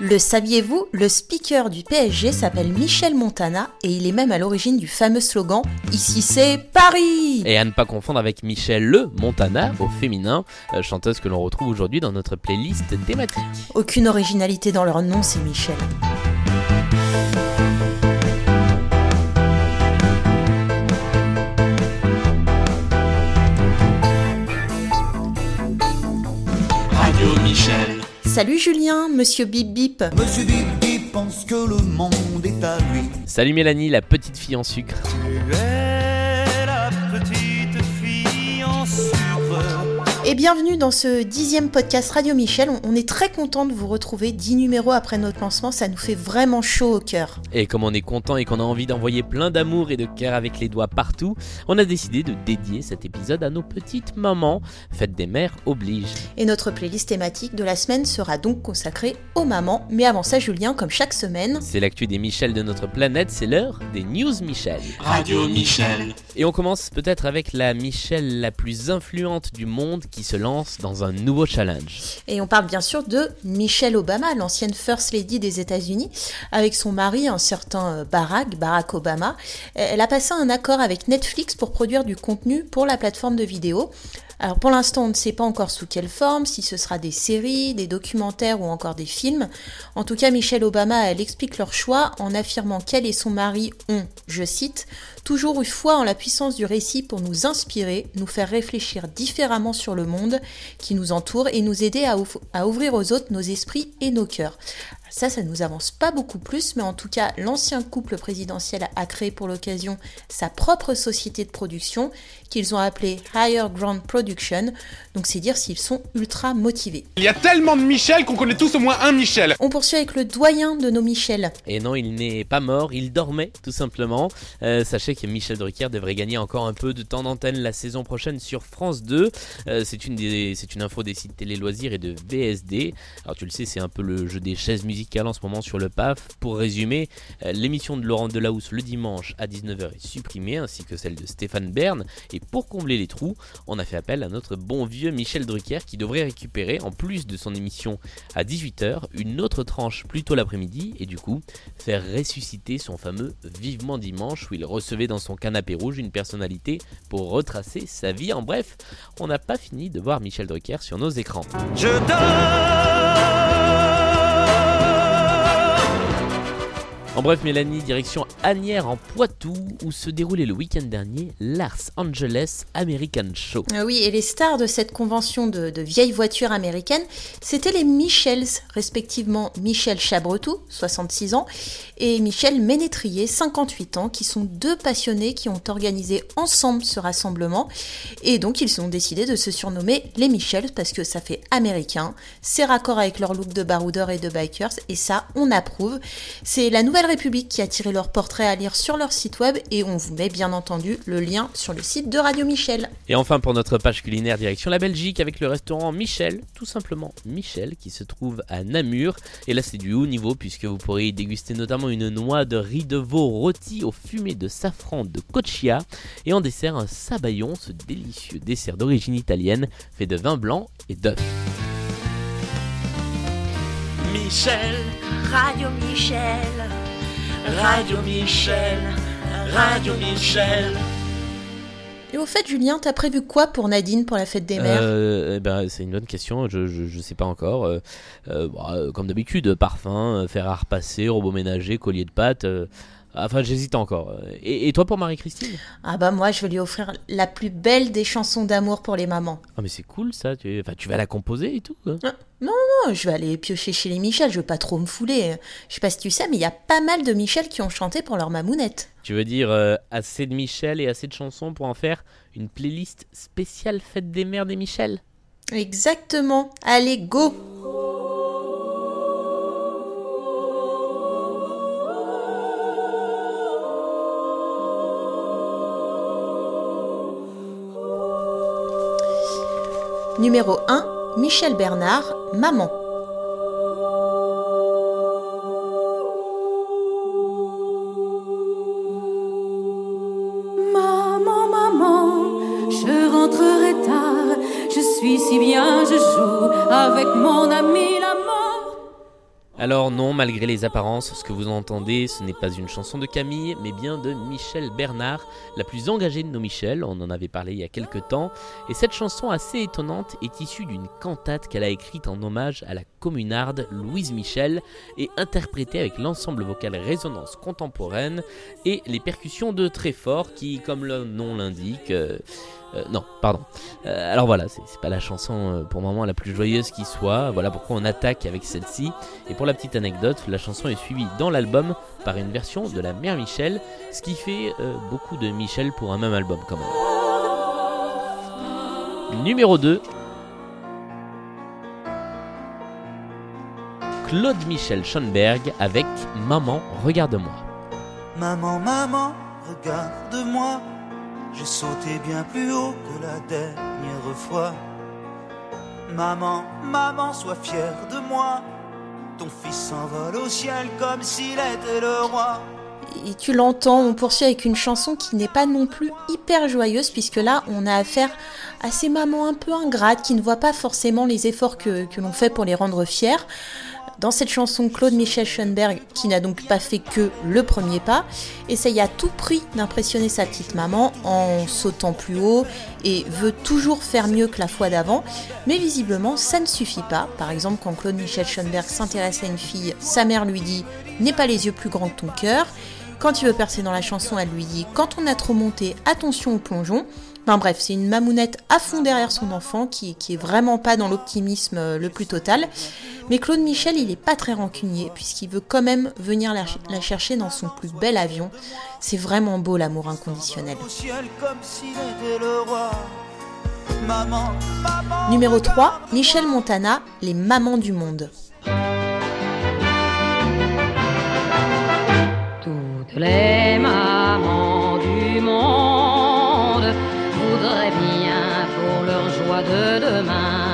Le saviez-vous Le speaker du PSG s'appelle Michel Montana et il est même à l'origine du fameux slogan Ici c'est Paris Et à ne pas confondre avec Michel Le Montana au féminin, euh, chanteuse que l'on retrouve aujourd'hui dans notre playlist thématique. Aucune originalité dans leur nom, c'est Michel. Salut Julien, monsieur Bip Bip. Monsieur Bip Bip pense que le monde est à lui. Salut Mélanie, la petite fille en sucre. Tu es Et bienvenue dans ce dixième podcast Radio Michel. On- est très content de vous retrouver dix numéros après notre lancement, ça nous fait vraiment chaud au cœur. Et comme on est content et qu'on a envie d'envoyer plein d'amour et de cœur avec les doigts partout, on a décidé de dédier cet épisode à nos petites mamans. Fête des mères oblige. Et notre playlist thématique de la semaine sera donc consacrée aux mamans. Mais avant ça, Julien, comme chaque semaine, C'est l'actu des Michel de notre planète, c'est l'heure des News Michel. Radio Michel. Et on commence peut-être avec la Michel la plus influente du monde qui se lance dans un nouveau challenge. Et on parle bien sûr de Michelle Obama, l'ancienne First Lady des États-Unis, avec son mari, un certain euh, Barack, Barack Obama. Elle a passé un accord avec Netflix pour produire du contenu pour la plateforme de vidéo. Alors pour l'instant, on ne sait pas encore sous quelle forme, si ce sera des séries, des documentaires ou encore des films. En tout cas, Michelle Obama, elle explique leur choix en affirmant qu'elle et son mari ont, je cite, toujours eu foi en la puissance du récit pour nous inspirer, nous faire réfléchir différemment sur le monde qui nous entoure et nous aider à, ouvrir aux autres nos esprits et nos cœurs. Ça, ça nous avance pas beaucoup plus, mais en tout cas, l'ancien couple présidentiel a créé pour l'occasion sa propre société de production qu'ils ont appelée Higher Ground Production. Donc c'est dire s'ils sont ultra motivés. Il y a tellement de Michel qu'on connaît tous au moins un Michel. On poursuit avec le doyen de nos Michel. Et non, il n'est pas mort, il dormait tout simplement. Euh, sachez que Michel Drucker devrait gagner encore un peu de temps d'antenne la saison prochaine sur France 2. Euh, c'est une, des- c'est une info des sites télé loisirs et de VSD. Alors tu le sais, c'est un peu le jeu des chaises musicales en ce moment sur le PAF. Pour résumer, euh, l'émission de Laurent Delahousse le dimanche à 19h est supprimée, ainsi que celle de Stéphane Bern. Et pour combler les trous, on a fait appel à notre bon vieux Michel Drucker qui devrait récupérer, en plus de son émission à 18h, une autre tranche plus tôt l'après-midi et du coup faire ressusciter son fameux Vivement Dimanche où il recevait dans son canapé rouge une personnalité pour retracer sa vie. En bref, on n'a pas fini de voir Michel Drucker sur nos écrans. Je donne. En bref, Mélanie, direction Agnières en Poitou où se déroulait le week-end dernier l'Ars Angeles American Show. Ah oui, et les stars de cette convention de, vieilles voitures américaines, c'était les Michels, respectivement Michel Chabretou, 66 ans, et Michel Ménétrier, 58 ans, qui sont deux passionnés qui ont organisé ensemble ce rassemblement. Et donc, ils ont décidé de se surnommer les Michels parce que ça fait américain, c'est raccord avec leur look de baroudeurs et de bikers, et ça, on approuve. C'est la Nouvelle République qui a tiré leur portrait à lire sur leur site web, et on vous met bien entendu le lien sur le site de Radio Michel. Et enfin pour notre page culinaire direction la Belgique avec le restaurant Michel, tout simplement Michel qui se trouve à Namur. Et là c'est du haut niveau puisque vous pourrez y déguster notamment une noix de riz de veau rôti au fumé de safran de Cochia et en dessert un sabayon, ce délicieux dessert d'origine italienne fait de vin blanc et d'œufs. Michel. Radio Michel, Radio Michel. Radio Michel. Et au fait, Julien, t'as prévu quoi pour Nadine pour la fête des mères Euh, eh ben, c'est une bonne question, je, je, je sais pas encore. Euh, euh, bah, euh, comme d'habitude, parfum, euh, fer à repasser, robot ménager, collier de pâte. Euh, enfin, j'hésite encore. Et, et toi pour Marie-Christine? Ah bah moi, je vais lui offrir la plus belle des chansons d'amour pour les mamans. Ah mais c'est cool ça, tu, enfin, tu vas la composer et tout. hein. Oh, je vais aller piocher chez les Michel, je veux pas trop me fouler. Je sais pas si tu sais, mais il y a pas mal de Michel qui ont chanté pour leur mamounette. Tu veux dire euh, assez de Michel et assez de chansons pour en faire une playlist spéciale fête des mères des Michel? Exactement. Allez, go Numéro 1, Michel Bernard, Maman. Alors non, malgré les apparences, ce que vous entendez, ce n'est pas une chanson de Camille, mais bien de Michel Bernard, la plus engagée de nos Michel, on en avait parlé il y a quelques temps, et cette chanson assez étonnante est issue d'une cantate qu'elle a écrite en hommage à la communarde Louise Michel et interprétée avec l'ensemble vocal Résonance contemporaine et les percussions de Tréfort qui, comme le nom l'indique, euh, euh, non, pardon. Euh, alors voilà, c'est pas la chanson euh, pour moment la plus joyeuse qui soit. Voilà pourquoi on attaque avec celle-ci. Et pour la petite anecdote, la chanson est suivie dans l'album par une version de la mère Michel, ce qui fait beaucoup de Michel pour un même album quand même. Numéro 2. Claude Michel Schoenberg avec Maman, regarde-moi. Maman, maman, regarde-moi. J'ai sauté bien plus haut que la dernière fois. Maman, maman, sois fière de moi. Ton fils s'envole au ciel comme s'il était le roi. Et tu l'entends, on poursuit avec une chanson qui n'est pas non plus hyper joyeuse, puisque là, on a affaire à ces mamans un peu ingrates qui ne voient pas forcément les efforts que, que l'on fait pour les rendre fiers. Dans cette chanson, Claude Michel Schoenberg, qui n'a donc pas fait que le premier pas, essaye à tout prix d'impressionner sa petite maman en sautant plus haut et veut toujours faire mieux que la fois d'avant. Mais visiblement, ça ne suffit pas. Par exemple, quand Claude Michel Schoenberg s'intéresse à une fille, sa mère lui dit N'aie pas les yeux plus grands que ton cœur. Quand il veut percer dans la chanson, elle lui dit Quand on a trop monté, attention au plongeon. Enfin bref, c'est une mamounette à fond derrière son enfant qui, qui est vraiment pas dans l'optimisme euh, le plus total. Mais Claude Michel, il est pas très rancunier puisqu'il veut quand même venir la, chercher dans son plus bel avion. C'est vraiment beau l'amour inconditionnel. Numéro 3, Michel Montana, Les mamans du monde. Les mamans du monde voudraient bien pour leur joie de demain.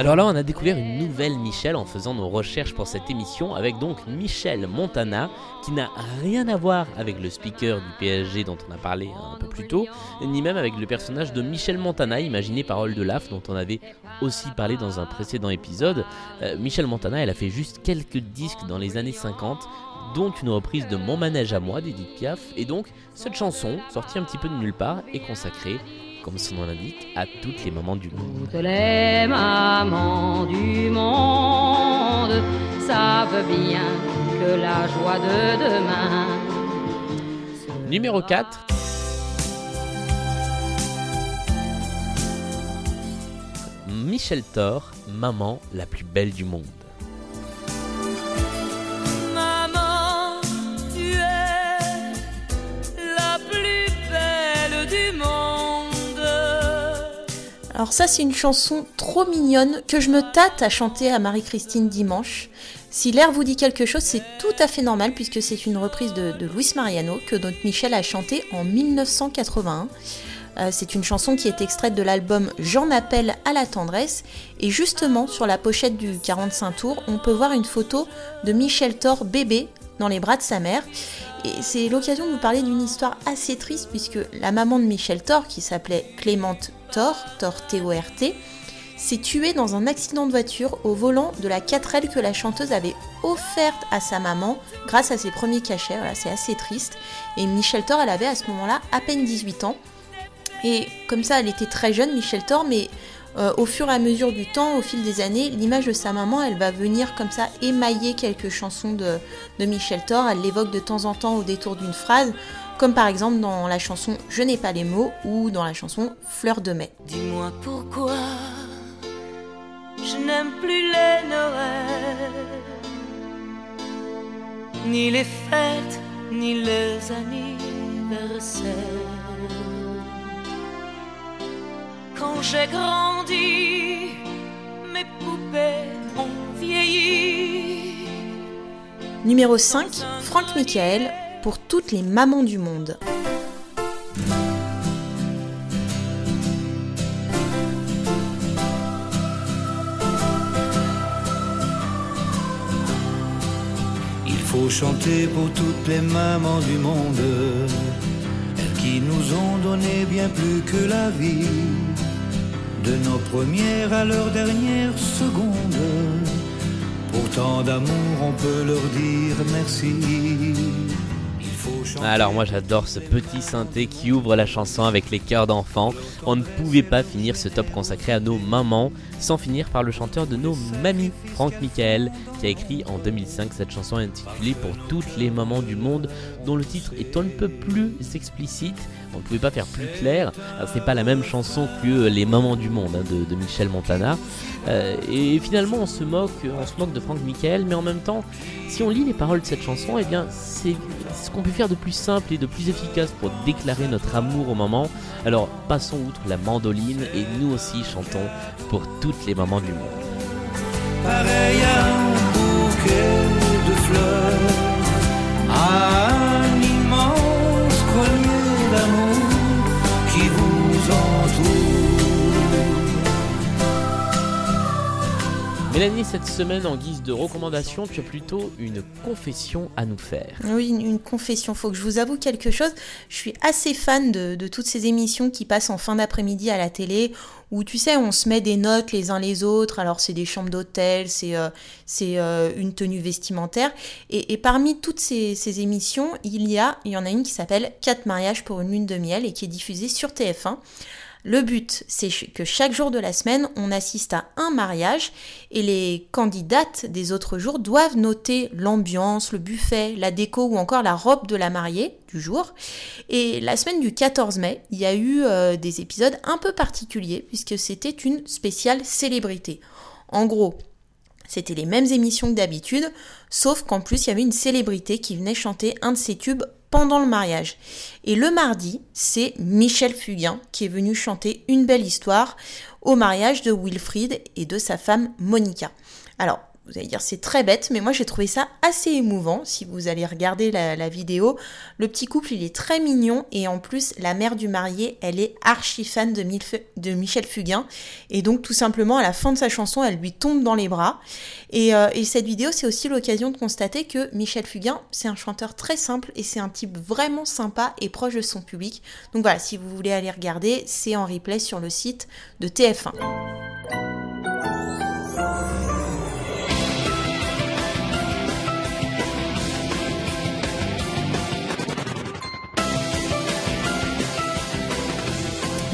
Alors là, on a découvert une nouvelle Michel en faisant nos recherches pour cette émission avec donc Michel Montana qui n'a rien à voir avec le speaker du PSG dont on a parlé un peu plus tôt, ni même avec le personnage de Michel Montana imaginé par Oldelaf dont on avait aussi parlé dans un précédent épisode. Euh, Michel Montana, elle a fait juste quelques disques dans les années 50 dont une reprise de Mon manège à moi d'Edith Piaf et donc cette chanson, sortie un petit peu de nulle part, est consacrée comme son nom l'indique, à toutes les mamans du monde. Toutes les mamans du monde savent bien que la joie de demain. Numéro 4. Michel Thor, maman la plus belle du monde. Alors ça c'est une chanson trop mignonne que je me tâte à chanter à Marie-Christine dimanche. Si l'air vous dit quelque chose, c'est tout à fait normal puisque c'est une reprise de, Luis Mariano que notre Michel a chanté en 1981. Euh, c'est une chanson qui est extraite de l'album J'en appelle à la tendresse et justement sur la pochette du 45 tours, on peut voir une photo de Michel Thor bébé dans les bras de sa mère. Et c'est l'occasion de vous parler d'une histoire assez triste puisque la maman de Michel Thor, qui s'appelait Clémente Thor, Thor T-O-R-T, s'est tuée dans un accident de voiture au volant de la 4L que la chanteuse avait offerte à sa maman grâce à ses premiers cachets. Voilà, c'est assez triste. Et Michel Thor, elle avait à ce moment-là à peine 18 ans. Et comme ça, elle était très jeune, Michel Thor, mais euh, au fur et à mesure du temps, au fil des années, l'image de sa maman, elle va venir comme ça émailler quelques chansons de, de Michel Thor. Elle l'évoque de temps en temps au détour d'une phrase, comme par exemple dans la chanson Je n'ai pas les mots ou dans la chanson Fleur de mai. Dis-moi pourquoi je n'aime plus les Noëls, ni les fêtes, ni les anniversaires. Quand j'ai grandi, mes poupées ont vieilli. Numéro 5, Franck Michael, pour toutes les mamans du monde. Il faut chanter pour toutes les mamans du monde, elles qui nous ont donné bien plus que la vie, de nos premières à leurs dernières secondes. Pour tant d'amour, on peut leur dire merci. Alors moi j'adore ce petit synthé qui ouvre la chanson avec les chœurs d'enfants. On ne pouvait pas finir ce top consacré à nos mamans sans finir par le chanteur de nos mamies, Franck Michael, qui a écrit en 2005 cette chanson intitulée Pour toutes les mamans du monde, dont le titre est un peu plus explicite. On ne pouvait pas faire plus clair. C'est pas la même chanson que Les mamans du monde hein, de, Michel Montana. Euh, et finalement on se moque, on se moque de Franck Michael, mais en même temps, si on lit les paroles de cette chanson, eh bien c'est ce qu'on peut faire de plus simple et de plus efficace pour déclarer notre amour aux mamans. Alors passons outre la mandoline et nous aussi chantons pour toutes les mamans du monde. Pareil à un bouquet de fleurs, Mélanie, cette semaine, en guise de recommandation, tu as plutôt une confession à nous faire. Oui, une, confession. Faut que je vous avoue quelque chose. Je suis assez fan de, toutes ces émissions qui passent en fin d'après-midi à la télé, où tu sais, on se met des notes les uns les autres. Alors, c'est des chambres d'hôtel, c'est euh, euh, une tenue vestimentaire. Et, parmi toutes ces, ces, émissions, il y a, il y en a une qui s'appelle 4 mariages pour une lune de miel et qui est diffusée sur TF1. Le but, c'est que chaque jour de la semaine, on assiste à un mariage et les candidates des autres jours doivent noter l'ambiance, le buffet, la déco ou encore la robe de la mariée du jour. Et la semaine du 14 mai, il y a eu euh, des épisodes un peu particuliers puisque c'était une spéciale célébrité. En gros, c'était les mêmes émissions que d'habitude, sauf qu'en plus il y avait une célébrité qui venait chanter un de ses tubes pendant le mariage. Et le mardi, c'est Michel Fugain qui est venu chanter une belle histoire au mariage de Wilfried et de sa femme Monica. Alors, vous allez dire c'est très bête, mais moi j'ai trouvé ça assez émouvant. Si vous allez regarder la, vidéo, le petit couple il est très mignon et en plus la mère du marié elle est archi fan de, Michel Fugain et donc tout simplement à la fin de sa chanson elle lui tombe dans les bras. Et, euh, et cette vidéo c'est aussi l'occasion de constater que Michel Fugain c'est un chanteur très simple et c'est un type vraiment sympa et proche de son public. Donc voilà, si vous voulez aller regarder, c'est en replay sur le site de TF1.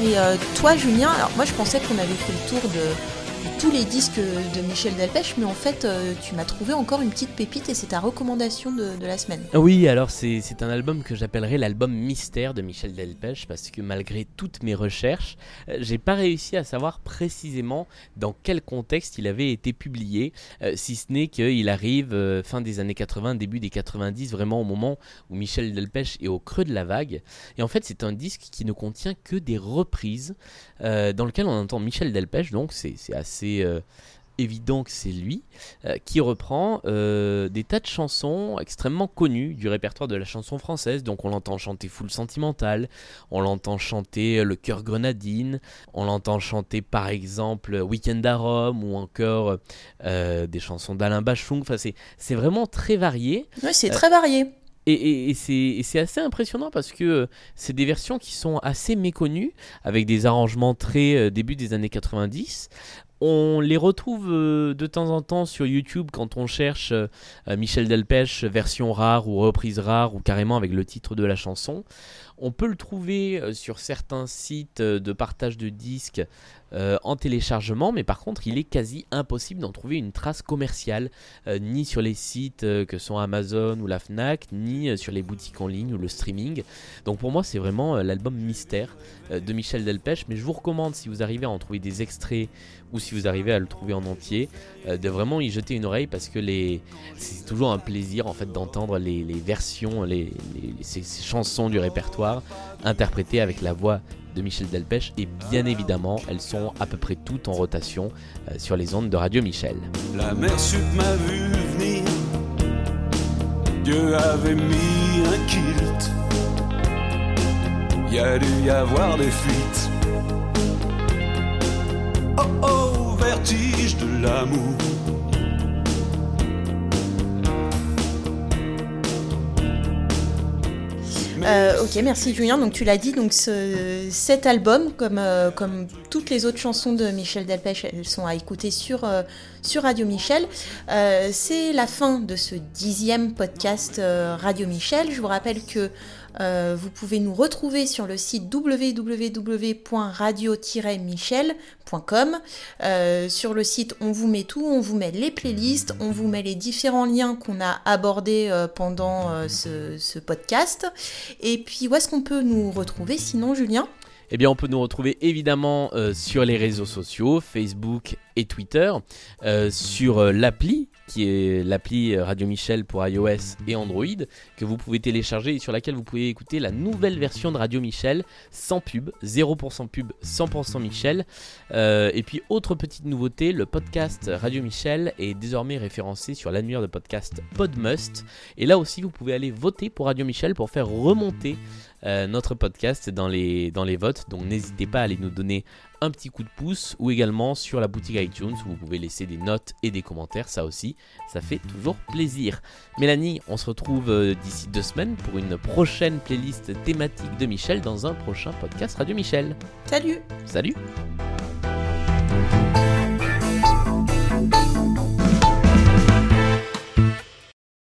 Et euh, toi, Julien, alors moi je pensais qu'on avait fait le tour de, tous les disques de Michel Delpech, mais en fait, euh, tu m'as trouvé encore une petite pépite et c'est ta recommandation de, la semaine. Oui, alors c'est un album que j'appellerais l'album mystère de Michel Delpech parce que malgré toutes mes recherches, euh, j'ai pas réussi à savoir précisément dans quel contexte il avait été publié, euh, si ce n'est qu'il arrive fin des années 80, début des 90, vraiment au moment où Michel Delpech est au creux de la vague. Et en fait, c'est un disque qui ne contient que des reprises dans lequel on entend Michel Delpech, donc c'est assez euh, évident que c'est lui, euh, qui reprend euh, des tas de chansons extrêmement connues du répertoire de la chanson française. Donc on l'entend chanter Full Sentimental, on l'entend chanter Le Cœur Grenadine, on l'entend chanter par exemple Weekend à Rome ou encore des chansons d'Alain Bachung. Enfin, c'est vraiment très varié. Oui, c'est très varié. Et, et, c'est assez impressionnant parce que c'est des versions qui sont assez méconnues, avec des arrangements très début des années 90. On les retrouve euh, de temps en temps sur YouTube quand on cherche euh, Michel Delpech version rare ou reprise rare ou carrément avec le titre de la chanson. On peut le trouver euh, sur certains sites de partage de disques euh, en téléchargement, mais par contre, il est quasi impossible d'en trouver une trace commerciale, euh, ni sur les sites que sont Amazon ou la Fnac, ni sur les boutiques en ligne ou le streaming. Donc pour moi, c'est vraiment l'album mystère de Michel Delpech, mais je vous recommande, si vous arrivez à en trouver des extraits ou si vous arrivez à le trouver en entier, de vraiment y jeter une oreille parce que c'est toujours un plaisir en fait d'entendre les, versions, les, ces chansons du répertoire interprétées avec la voix de Michel Delpech et bien évidemment elles sont à peu près toutes en rotation euh, sur les ondes de Radio Michel. La mer sud m'a vu venir, Dieu avait mis un kilt, il y a dû y avoir des fuites. Oh oh, vertige de l'amour. Euh, ok, merci Julien. Donc tu l'as dit, donc ce- cet album, comme, euh, comme toutes les autres chansons de Michel Delpech, elles sont à écouter sur, euh, Radio Michel. C'est la fin de ce dixième podcast Radio Michel. Je vous rappelle que euh, vous pouvez nous retrouver sur le site www.radio-michel.com. Euh, sur le site, on vous met tout, on vous met les playlists, on vous met les différents liens qu'on a abordés euh, pendant ce, podcast. Et puis, où est-ce qu'on peut nous retrouver sinon, Julien? Eh bien, on peut nous retrouver évidemment sur les réseaux sociaux, Facebook et Twitter, euh, sur euh, l'appli qui est l'appli Radio Michel pour iOS et Android, que vous pouvez télécharger et sur laquelle vous pouvez écouter la nouvelle version de Radio Michel, sans pub, 0% pub, 100% Michel. Euh, et puis, autre petite nouveauté, le podcast Radio Michel est désormais référencé sur l'annuaire de podcast Podmust. Et là aussi, vous pouvez aller voter pour Radio Michel pour faire remonter notre podcast dans les, dans les votes. Donc n'hésitez pas à aller nous donner un petit coup de pouce ou également sur la boutique iTunes où vous pouvez laisser des notes et des commentaires. Ça aussi, ça fait toujours plaisir. Mélanie, on se retrouve euh, d'ici deux semaines pour une prochaine playlist thématique de Michel dans un prochain podcast Radio Michel. Salut Salut